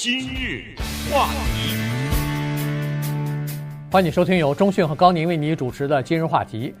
今日话题，欢迎收听由中讯和高宁为你主持的今日话题。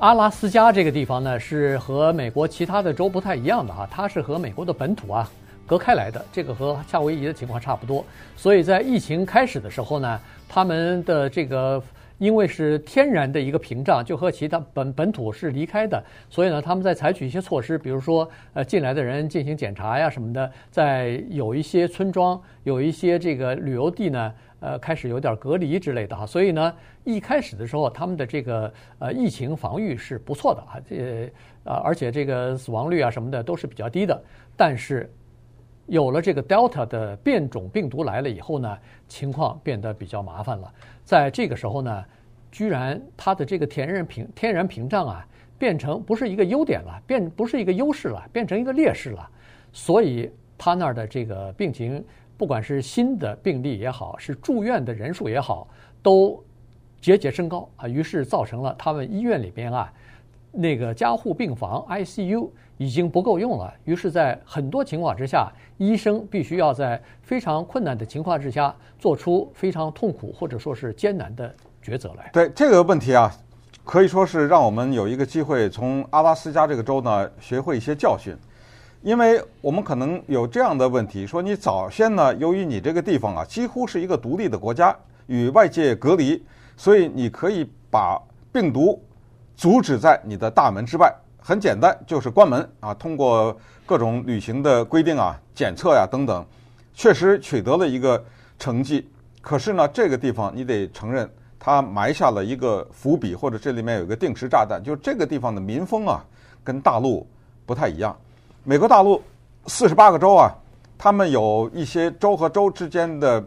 阿拉斯加这个地方呢，是和美国其他的州不太一样的哈，它是和美国的本土啊隔开来的，这个和夏威夷的情况差不多。所以在疫情开始的时候呢，他们的这个。因为是天然的一个屏障，就和其他本本土是离开的，所以呢，他们在采取一些措施，比如说，呃，进来的人进行检查呀什么的，在有一些村庄、有一些这个旅游地呢，呃，开始有点隔离之类的哈。所以呢，一开始的时候，他们的这个呃疫情防御是不错的啊，这呃，而且这个死亡率啊什么的都是比较低的。但是，有了这个 Delta 的变种病毒来了以后呢，情况变得比较麻烦了。在这个时候呢，居然它的这个天然屏天然屏障啊，变成不是一个优点了，变不是一个优势了，变成一个劣势了。所以他那儿的这个病情，不管是新的病例也好，是住院的人数也好，都节节升高啊。于是造成了他们医院里边啊，那个加护病房 ICU 已经不够用了。于是，在很多情况之下，医生必须要在非常困难的情况之下，做出非常痛苦或者说是艰难的抉择来。对这个问题啊，可以说是让我们有一个机会从阿拉斯加这个州呢学会一些教训，因为我们可能有这样的问题：说你早先呢，由于你这个地方啊几乎是一个独立的国家，与外界隔离，所以你可以把病毒。阻止在你的大门之外，很简单，就是关门啊。通过各种旅行的规定啊、检测呀等等，确实取得了一个成绩。可是呢，这个地方你得承认，它埋下了一个伏笔，或者这里面有一个定时炸弹。就这个地方的民风啊，跟大陆不太一样。美国大陆四十八个州啊，他们有一些州和州之间的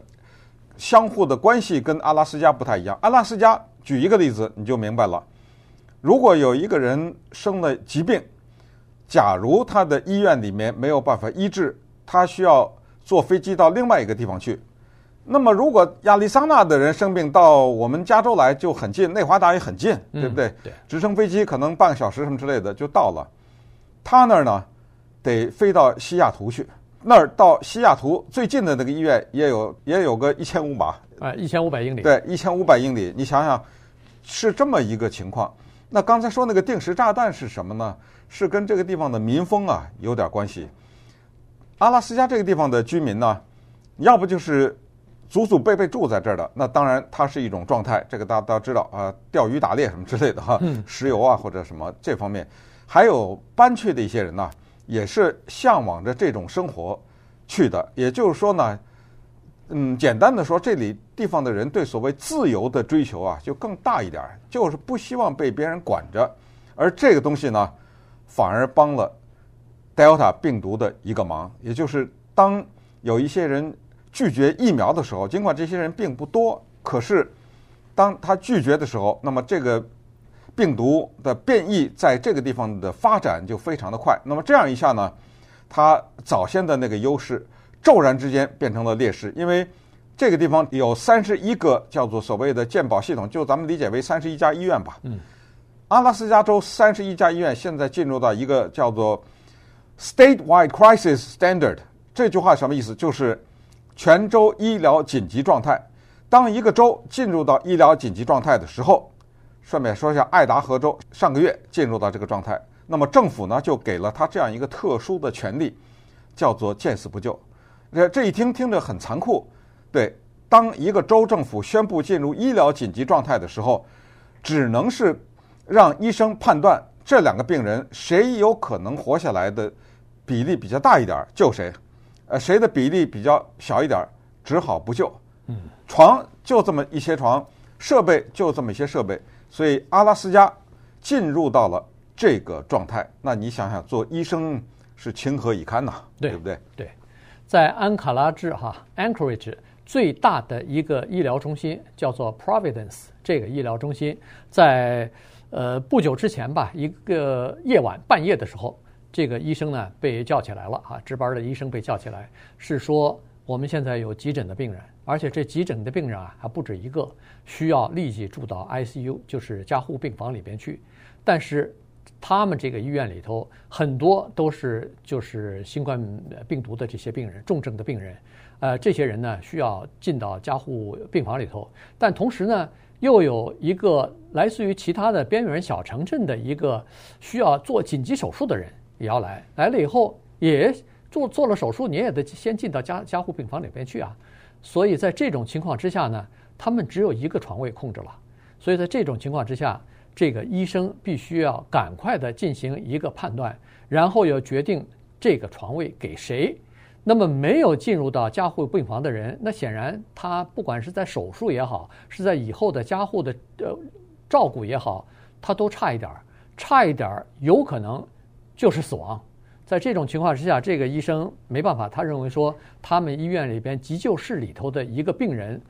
相互的关系跟阿拉斯加不太一样。阿拉斯加举一个例子，你就明白了。如果有一个人生了疾病，假如他的医院里面没有办法医治，他需要坐飞机到另外一个地方去。那么，如果亚利桑那的人生病到我们加州来就很近，内华达也很近，对不对？对，直升飞机可能半个小时什么之类的就到了。他那儿呢，得飞到西雅图去。那儿到西雅图最近的那个医院也有也有个一千五百？啊，一千五百英里。对，一千五百英里。你想想，是这么一个情况。那刚才说那个定时炸弹是什么呢？是跟这个地方的民风啊有点关系。阿拉斯加这个地方的居民呢，要不就是祖祖辈辈住在这儿的，那当然它是一种状态，这个大家都知道啊，钓鱼打猎什么之类的哈，石油啊或者什么这方面，还有搬去的一些人呢，也是向往着这种生活去的。也就是说呢。嗯，简单的说，这里地方的人对所谓自由的追求啊，就更大一点，就是不希望被别人管着。而这个东西呢，反而帮了 Delta 病毒的一个忙，也就是当有一些人拒绝疫苗的时候，尽管这些人并不多，可是当他拒绝的时候，那么这个病毒的变异在这个地方的发展就非常的快。那么这样一下呢，他早先的那个优势。骤然之间变成了劣势，因为这个地方有三十一个叫做所谓的鉴保系统，就咱们理解为三十一家医院吧。嗯，阿拉斯加州三十一家医院现在进入到一个叫做 statewide crisis standard。这句话什么意思？就是全州医疗紧急状态。当一个州进入到医疗紧急状态的时候，顺便说一下，爱达荷州上个月进入到这个状态，那么政府呢就给了他这样一个特殊的权利，叫做见死不救。这这一听听着很残酷，对。当一个州政府宣布进入医疗紧急状态的时候，只能是让医生判断这两个病人谁有可能活下来的比例比较大一点，救谁；呃，谁的比例比较小一点，只好不救。嗯，床就这么一些床，设备就这么一些设备，所以阿拉斯加进入到了这个状态。那你想想，做医生是情何以堪呐？对，对不对？对。在安卡拉治哈 Anchorage 最大的一个医疗中心叫做 Providence，这个医疗中心在呃不久之前吧，一个夜晚半夜的时候，这个医生呢被叫起来了哈，值班的医生被叫起来，是说我们现在有急诊的病人，而且这急诊的病人啊还不止一个，需要立即住到 ICU，就是加护病房里边去，但是。他们这个医院里头很多都是就是新冠病毒的这些病人，重症的病人，呃，这些人呢需要进到加护病房里头，但同时呢，又有一个来自于其他的边缘小城镇的一个需要做紧急手术的人也要来，来了以后也做做了手术，你也得先进到加加护病房里边去啊。所以在这种情况之下呢，他们只有一个床位空着了。所以在这种情况之下，这个医生必须要赶快的进行一个判断，然后要决定这个床位给谁。那么没有进入到加护病房的人，那显然他不管是在手术也好，是在以后的加护的呃照顾也好，他都差一点儿，差一点儿有可能就是死亡。在这种情况之下，这个医生没办法，他认为说他们医院里边急救室里头的一个病人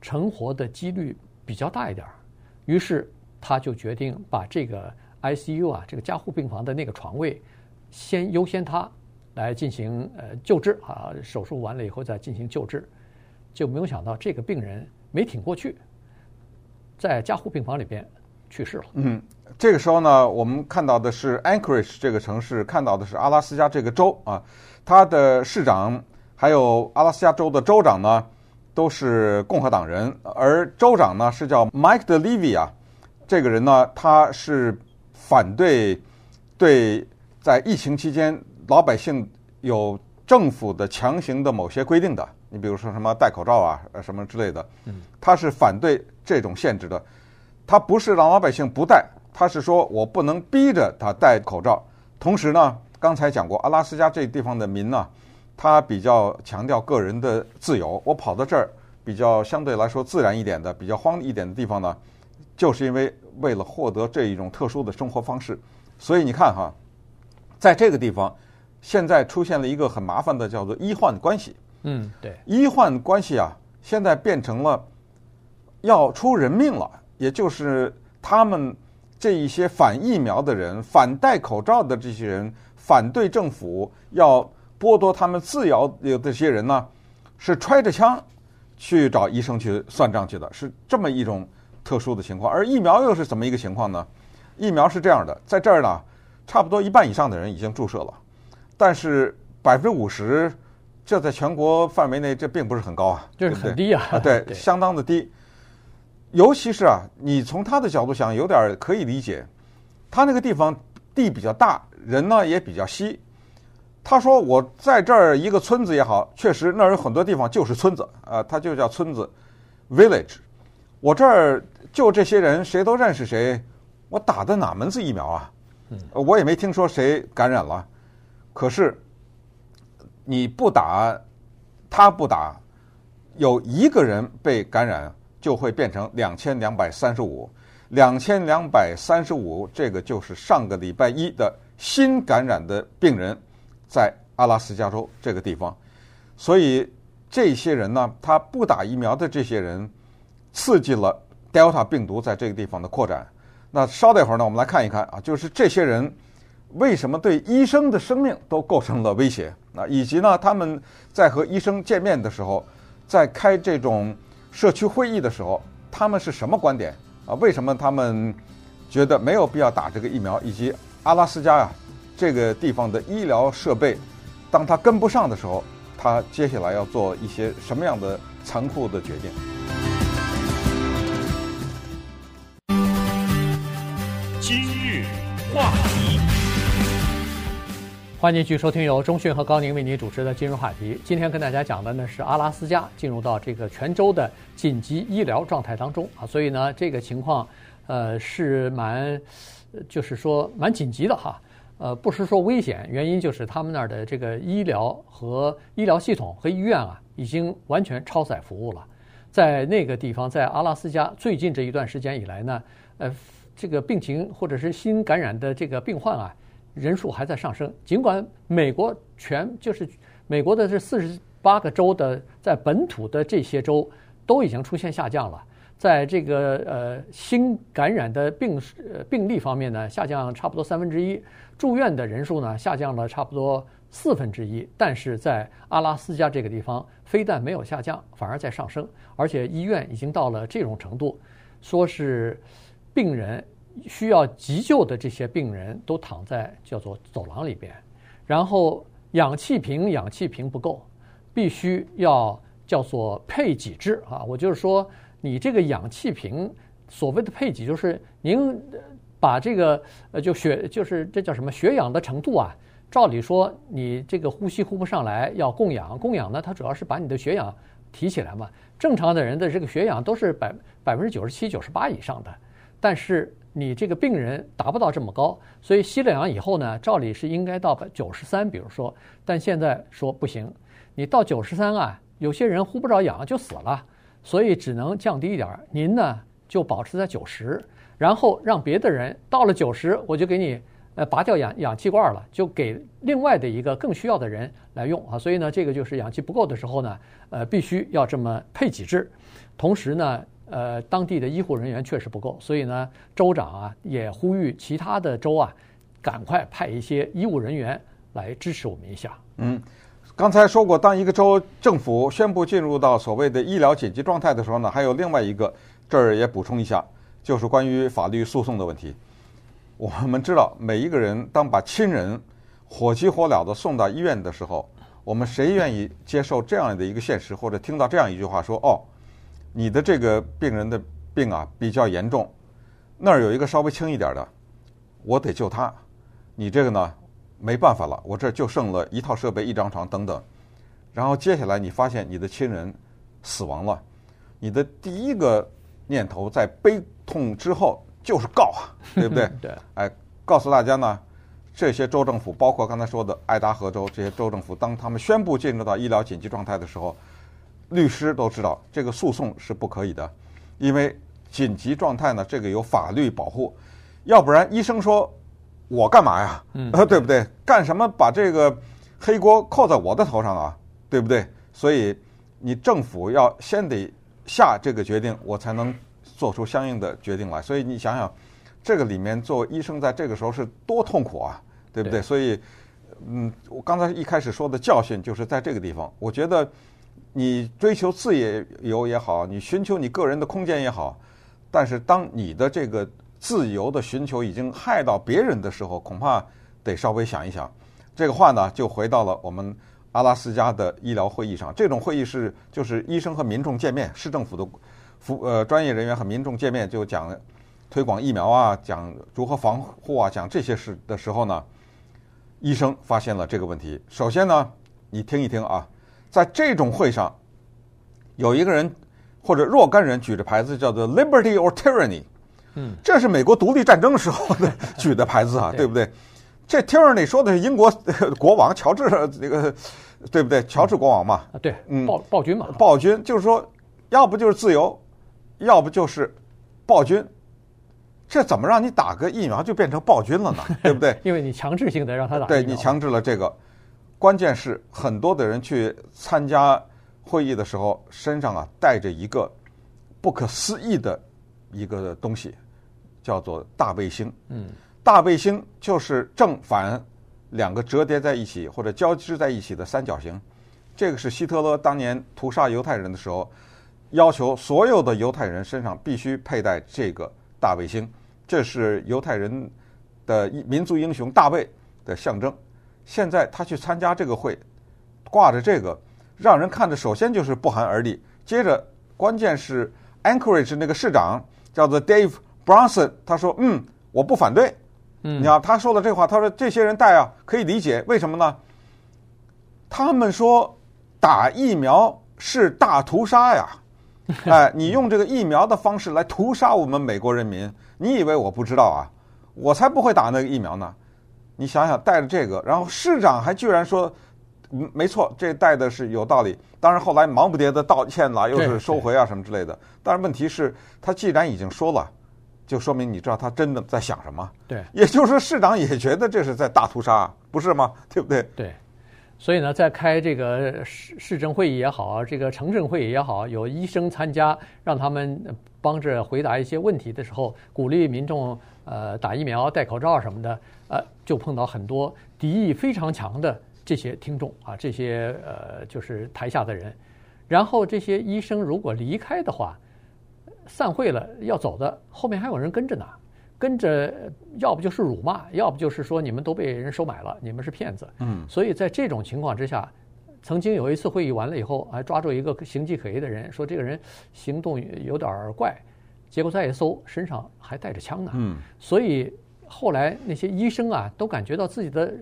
成活的几率比较大一点儿，于是他就决定把这个 ICU 啊，这个加护病房的那个床位先优先他来进行呃救治啊，手术完了以后再进行救治，就没有想到这个病人没挺过去，在加护病房里边去世了。嗯。这个时候呢，我们看到的是 Anchorage 这个城市，看到的是阿拉斯加这个州啊，它的市长还有阿拉斯加州的州长呢，都是共和党人，而州长呢是叫 Mike DeLeve 啊，这个人呢，他是反对对在疫情期间老百姓有政府的强行的某些规定的，你比如说什么戴口罩啊，什么之类的，他是反对这种限制的，他不是让老百姓不戴。他是说，我不能逼着他戴口罩。同时呢，刚才讲过，阿拉斯加这地方的民呢，他比较强调个人的自由。我跑到这儿比较相对来说自然一点的、比较荒一点的地方呢，就是因为为了获得这一种特殊的生活方式。所以你看哈，在这个地方，现在出现了一个很麻烦的叫做医患关系。嗯，对，医患关系啊，现在变成了要出人命了，也就是他们。这一些反疫苗的人、反戴口罩的这些人、反对政府要剥夺他们自由的这些人呢，是揣着枪去找医生去算账去的，是这么一种特殊的情况。而疫苗又是怎么一个情况呢？疫苗是这样的，在这儿呢，差不多一半以上的人已经注射了，但是百分之五十，这在全国范围内这并不是很高啊，就是很低啊，啊，对，相当的低。尤其是啊，你从他的角度想，有点可以理解。他那个地方地比较大，人呢也比较稀。他说：“我在这儿一个村子也好，确实那儿有很多地方就是村子啊，它就叫村子 （village）。我这儿就这些人，谁都认识谁。我打的哪门子疫苗啊？我也没听说谁感染了。可是你不打，他不打，有一个人被感染。”就会变成两千两百三十五，两千两百三十五，这个就是上个礼拜一的新感染的病人，在阿拉斯加州这个地方，所以这些人呢，他不打疫苗的这些人，刺激了 Delta 病毒在这个地方的扩展。那稍待会儿呢，我们来看一看啊，就是这些人为什么对医生的生命都构成了威胁啊，以及呢，他们在和医生见面的时候，在开这种。社区会议的时候，他们是什么观点啊？为什么他们觉得没有必要打这个疫苗？以及阿拉斯加呀、啊，这个地方的医疗设备，当他跟不上的时候，他接下来要做一些什么样的残酷的决定？欢迎继续收听由中讯和高宁为您主持的今日话题。今天跟大家讲的呢是阿拉斯加进入到这个全州的紧急医疗状态当中啊，所以呢这个情况呃是蛮，就是说蛮紧急的哈。呃，不是说危险，原因就是他们那儿的这个医疗和医疗系统和医院啊已经完全超载服务了。在那个地方，在阿拉斯加最近这一段时间以来呢，呃，这个病情或者是新感染的这个病患啊。人数还在上升，尽管美国全就是美国的这四十八个州的在本土的这些州都已经出现下降了，在这个呃新感染的病病例方面呢，下降差不多三分之一，住院的人数呢下降了差不多四分之一，但是在阿拉斯加这个地方，非但没有下降，反而在上升，而且医院已经到了这种程度，说是病人。需要急救的这些病人都躺在叫做走廊里边，然后氧气瓶氧气瓶不够，必须要叫做配给制啊。我就是说，你这个氧气瓶所谓的配给，就是您把这个呃就血就是这叫什么血氧的程度啊。照理说，你这个呼吸呼不上来，要供氧。供氧呢，它主要是把你的血氧提起来嘛。正常的人的这个血氧都是百百分之九十七、九十八以上的，但是你这个病人达不到这么高，所以吸了氧以后呢，照理是应该到九十三，比如说，但现在说不行，你到九十三啊，有些人呼不着氧就死了，所以只能降低一点。您呢就保持在九十，然后让别的人到了九十，我就给你。呃，拔掉氧氧气罐了，就给另外的一个更需要的人来用啊。所以呢，这个就是氧气不够的时候呢，呃，必须要这么配几支。同时呢，呃，当地的医护人员确实不够，所以呢，州长啊也呼吁其他的州啊，赶快派一些医务人员来支持我们一下。嗯，刚才说过，当一个州政府宣布进入到所谓的医疗紧急状态的时候呢，还有另外一个，这儿也补充一下，就是关于法律诉讼的问题。我们知道，每一个人当把亲人火急火燎的送到医院的时候，我们谁愿意接受这样的一个现实，或者听到这样一句话说：“哦，你的这个病人的病啊比较严重，那儿有一个稍微轻一点的，我得救他。你这个呢没办法了，我这就剩了一套设备、一张床等等。然后接下来你发现你的亲人死亡了，你的第一个念头在悲痛之后。”就是告啊，对不对？对。哎，告诉大家呢，这些州政府，包括刚才说的爱达荷州这些州政府，当他们宣布进入到医疗紧急状态的时候，律师都知道这个诉讼是不可以的，因为紧急状态呢，这个有法律保护，要不然医生说我干嘛呀？嗯，对不对？干什么把这个黑锅扣在我的头上啊？对不对？所以你政府要先得下这个决定，我才能。做出相应的决定来，所以你想想，这个里面作为医生在这个时候是多痛苦啊，对不对？对。所以，嗯，我刚才一开始说的教训就是在这个地方。我觉得你追求自由也好，你寻求你个人的空间也好，但是当你的这个自由的寻求已经害到别人的时候，恐怕得稍微想一想。这个话呢，就回到了我们阿拉斯加的医疗会议上。这种会议是就是医生和民众见面，市政府的。服呃，专业人员和民众见面就讲推广疫苗啊，讲如何防护啊，讲这些事的时候呢，医生发现了这个问题。首先呢，你听一听啊，在这种会上，有一个人或者若干人举着牌子叫做 “Liberty or Tyranny”，嗯，这是美国独立战争时候的举的牌子啊，对不对？这 “Tyranny” 说的是英国国王乔治那个，对不对？乔治国王嘛，啊，对，嗯，暴暴君嘛，暴君就是说，要不就是自由。要不就是暴君，这怎么让你打个疫苗就变成暴君了呢？对不对？因为你强制性的让他打。对，你强制了这个，关键是很多的人去参加会议的时候，身上啊带着一个不可思议的一个东西，叫做大卫星。嗯，大卫星就是正反两个折叠在一起或者交织在一起的三角形。这个是希特勒当年屠杀犹太人的时候。要求所有的犹太人身上必须佩戴这个大卫星，这是犹太人的民族英雄大卫的象征。现在他去参加这个会，挂着这个，让人看着首先就是不寒而栗。接着，关键是 Anchorage 那个市长叫做 Dave Bronson，他说：“嗯，我不反对。”嗯，你看他说的这话，他说这些人带啊可以理解，为什么呢？他们说打疫苗是大屠杀呀。哎，你用这个疫苗的方式来屠杀我们美国人民，你以为我不知道啊？我才不会打那个疫苗呢！你想想，带着这个，然后市长还居然说，嗯，没错，这带的是有道理。当然后来忙不迭的道歉了，又是收回啊什么之类的。但是问题是，他既然已经说了，就说明你知道他真的在想什么。对，也就是说，市长也觉得这是在大屠杀，不是吗？对不对？对。所以呢，在开这个市市政会议也好，这个城镇会议也好，有医生参加，让他们帮着回答一些问题的时候，鼓励民众呃打疫苗、戴口罩什么的，呃，就碰到很多敌意非常强的这些听众啊，这些呃就是台下的人。然后这些医生如果离开的话，散会了要走的，后面还有人跟着呢。跟着，要不就是辱骂，要不就是说你们都被人收买了，你们是骗子。嗯，所以在这种情况之下，曾经有一次会议完了以后，还抓住一个形迹可疑的人，说这个人行动有点怪，结果再一搜，身上还带着枪呢。嗯，所以后来那些医生啊，都感觉到自己的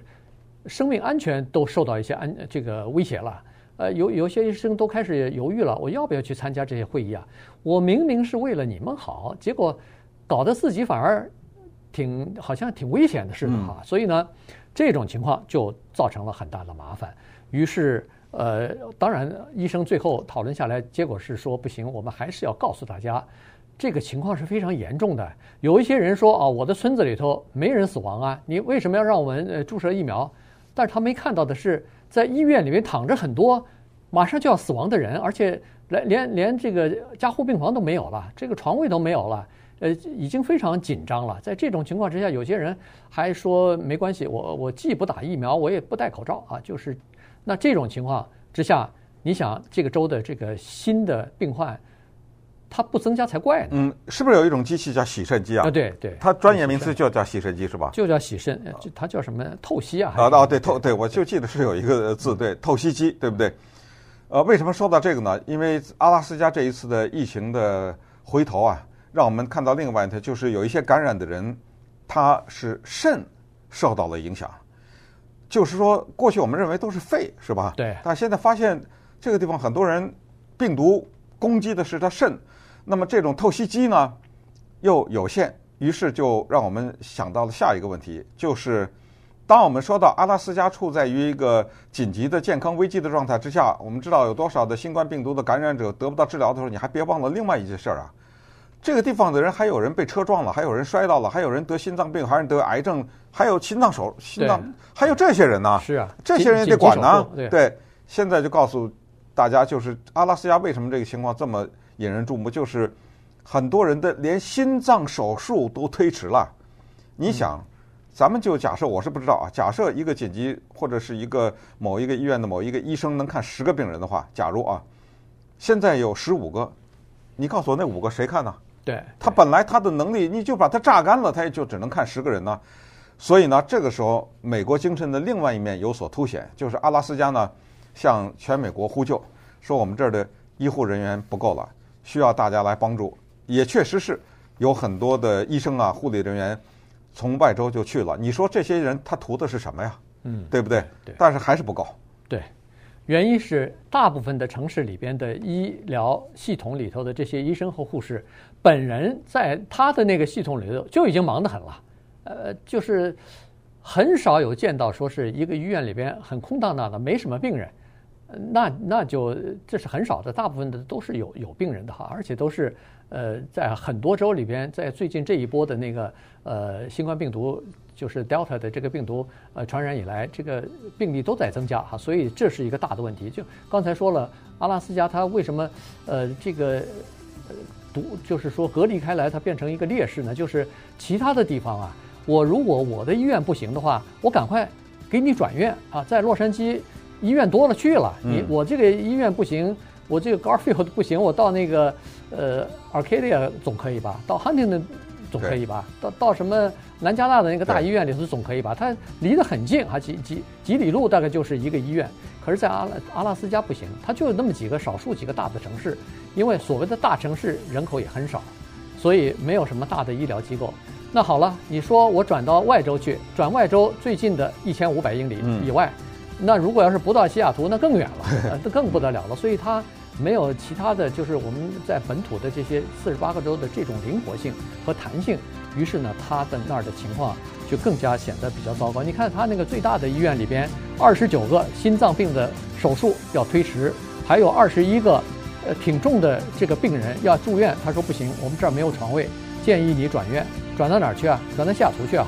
生命安全都受到一些安这个威胁了。呃，有有些医生都开始犹豫了，我要不要去参加这些会议啊？我明明是为了你们好，结果搞得自己反而挺好像挺危险的似的哈。所以呢，这种情况就造成了很大的麻烦。于是，呃，当然，医生最后讨论下来，结果是说不行，我们还是要告诉大家，这个情况是非常严重的。有一些人说啊，我的村子里头没人死亡啊，你为什么要让我们呃注射疫苗？但是他没看到的是，在医院里面躺着很多马上就要死亡的人，而且连连连这个加护病房都没有了，这个床位都没有了，呃，已经非常紧张了。在这种情况之下，有些人还说没关系，我我既不打疫苗，我也不戴口罩啊，就是。那这种情况之下，你想这个州的这个新的病患，它不增加才怪呢。嗯，是不是有一种机器叫洗肾机啊？啊，对对，它专业名词就叫洗肾机是吧？就叫洗肾，就它叫什么透析啊？啊哦，对透对，我就记得是有一个字，对透析机，对不对？呃，为什么说到这个呢？因为阿拉斯加这一次的疫情的回头啊，让我们看到另外一条，就是有一些感染的人，他是肾受到了影响。就是说，过去我们认为都是肺，是吧？对。但现在发现这个地方很多人病毒攻击的是他肾，那么这种透析机呢又有限，于是就让我们想到了下一个问题，就是当我们说到阿拉斯加处在于一个紧急的健康危机的状态之下，我们知道有多少的新冠病毒的感染者得不到治疗的时候，你还别忘了另外一件事儿啊。这个地方的人还有人被车撞了，还有人摔到了，还有人得心脏病，还有人得癌症，还有心脏手心脏，还有这些人呢。是啊，这些人也得管呢。对，对，现在就告诉大家，就是阿拉斯加为什么这个情况这么引人注目，就是很多人的连心脏手术都推迟了。你想，咱们就假设，我是不知道啊，假设一个紧急或者是一个某一个医院的某一个医生能看十个病人的话，假如啊，现在有十五个，你告诉我那五个谁看呢？对，他本来他的能力，你就把他榨干了，他也就只能看十个人呢。所以呢，这个时候美国精神的另外一面有所凸显，就是阿拉斯加呢向全美国呼救，说我们这儿的医护人员不够了，需要大家来帮助。也确实是有很多的医生啊、护理人员从外州就去了。你说这些人他图的是什么呀？嗯，对不对？对。但是还是不够。对。原因是大部分的城市里边的医疗系统里头的这些医生和护士，本人在他的那个系统里头就已经忙得很了，呃，就是很少有见到说是一个医院里边很空荡荡的，没什么病人，那那就这是很少的，大部分的都是有有病人的哈，而且都是呃在很多州里边，在最近这一波的那个呃新冠病毒。就是 Delta 的这个病毒呃传染以来，这个病例都在增加哈，所以这是一个大的问题。就刚才说了，阿拉斯加它为什么呃这个呃独就是说隔离开来，它变成一个劣势呢？就是其他的地方啊，我如果我的医院不行的话，我赶快给你转院啊，在洛杉矶医院多了去了，你我这个医院不行，我这个 Garfield 不行，我到那个呃 Arcadia 总可以吧？到 Huntington 总可以吧？到到什么？南加大的那个大医院里头总可以吧？它离得很近，啊，几几几里路大概就是一个医院。可是，在阿拉阿拉斯加不行，它就有那么几个少数几个大的城市，因为所谓的大城市人口也很少，所以没有什么大的医疗机构。那好了，你说我转到外州去，转外州最近的一千五百英里以外，那如果要是不到西雅图，那更远了，那更不得了了。所以它没有其他的就是我们在本土的这些四十八个州的这种灵活性和弹性。于是呢，他的那儿的情况就更加显得比较糟糕。你看他那个最大的医院里边，二十九个心脏病的手术要推迟，还有二十一个呃挺重的这个病人要住院。他说不行，我们这儿没有床位，建议你转院，转到哪儿去啊？转到西雅图去啊？